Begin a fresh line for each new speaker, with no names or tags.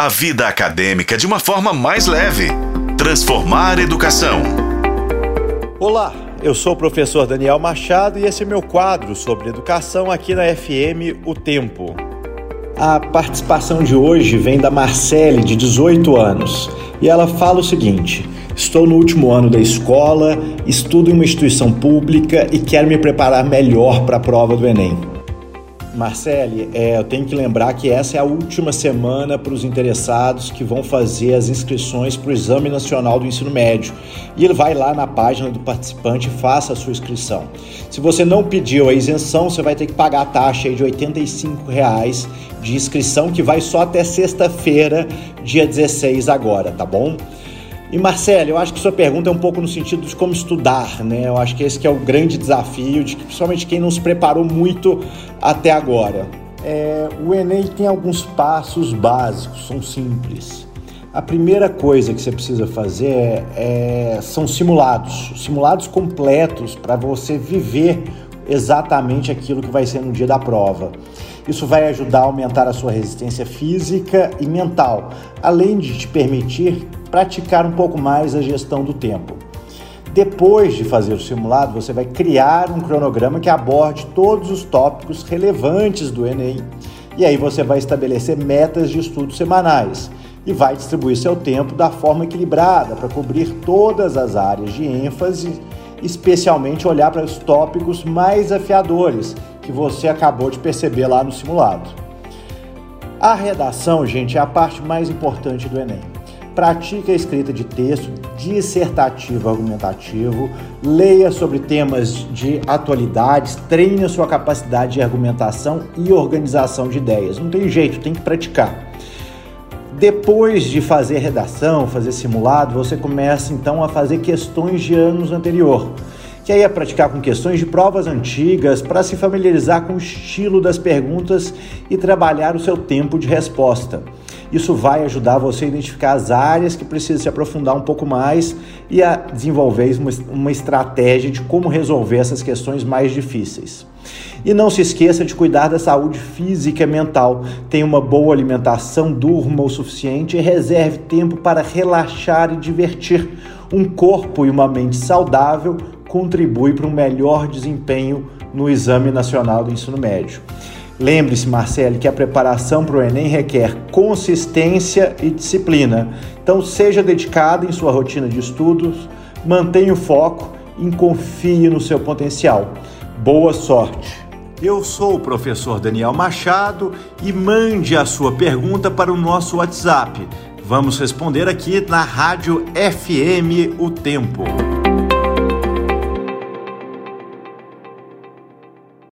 a vida acadêmica de uma forma mais leve. Transformar educação.
Olá, eu sou o professor Daniel Machado e esse é meu quadro sobre educação aqui na FM O Tempo. A participação de hoje vem da Marcele, de 18 anos, e ela fala o seguinte: Estou no último ano da escola, estudo em uma instituição pública e quero me preparar melhor para a prova do Enem. Marcele, é, eu tenho que lembrar que essa é a última semana para os interessados que vão fazer as inscrições para o Exame Nacional do Ensino Médio. E ele vai lá na página do participante e faça a sua inscrição. Se você não pediu a isenção, você vai ter que pagar a taxa de 85 reais de inscrição, que vai só até sexta-feira, dia 16 agora, tá bom? E Marcelo, eu acho que sua pergunta é um pouco no sentido de como estudar, né? Eu acho que esse que é o grande desafio, de que, principalmente quem não se preparou muito até agora. É, o Enem tem alguns passos básicos, são simples. A primeira coisa que você precisa fazer é, é são simulados, simulados completos para você viver exatamente aquilo que vai ser no dia da prova. Isso vai ajudar a aumentar a sua resistência física e mental, além de te permitir praticar um pouco mais a gestão do tempo. Depois de fazer o simulado, você vai criar um cronograma que aborde todos os tópicos relevantes do Enem. E aí você vai estabelecer metas de estudo semanais e vai distribuir seu tempo da forma equilibrada para cobrir todas as áreas de ênfase, especialmente olhar para os tópicos mais afiadores que você acabou de perceber lá no simulado. A redação, gente, é a parte mais importante do Enem. Pratique a escrita de texto dissertativo argumentativo, leia sobre temas de atualidades, treine a sua capacidade de argumentação e organização de ideias. Não tem jeito, tem que praticar. Depois de fazer redação, fazer simulado, você começa então a fazer questões de anos anterior que aí é praticar com questões de provas antigas para se familiarizar com o estilo das perguntas e trabalhar o seu tempo de resposta. Isso vai ajudar você a identificar as áreas que precisa se aprofundar um pouco mais e a desenvolver uma, estratégia de como resolver essas questões mais difíceis. E não se esqueça de cuidar da saúde física e mental. Tenha uma boa alimentação, durma o suficiente e reserve tempo para relaxar e divertir. Um corpo e uma mente saudável contribui para um melhor desempenho no Exame Nacional do Ensino Médio. Lembre-se, Marcelo, que a preparação para o Enem requer consistência e disciplina. Então, seja dedicado em sua rotina de estudos, mantenha o foco e confie no seu potencial. Boa sorte! Eu sou o professor Daniel Machado e mande a sua pergunta para o nosso WhatsApp. Vamos responder aqui na Rádio FM O Tempo.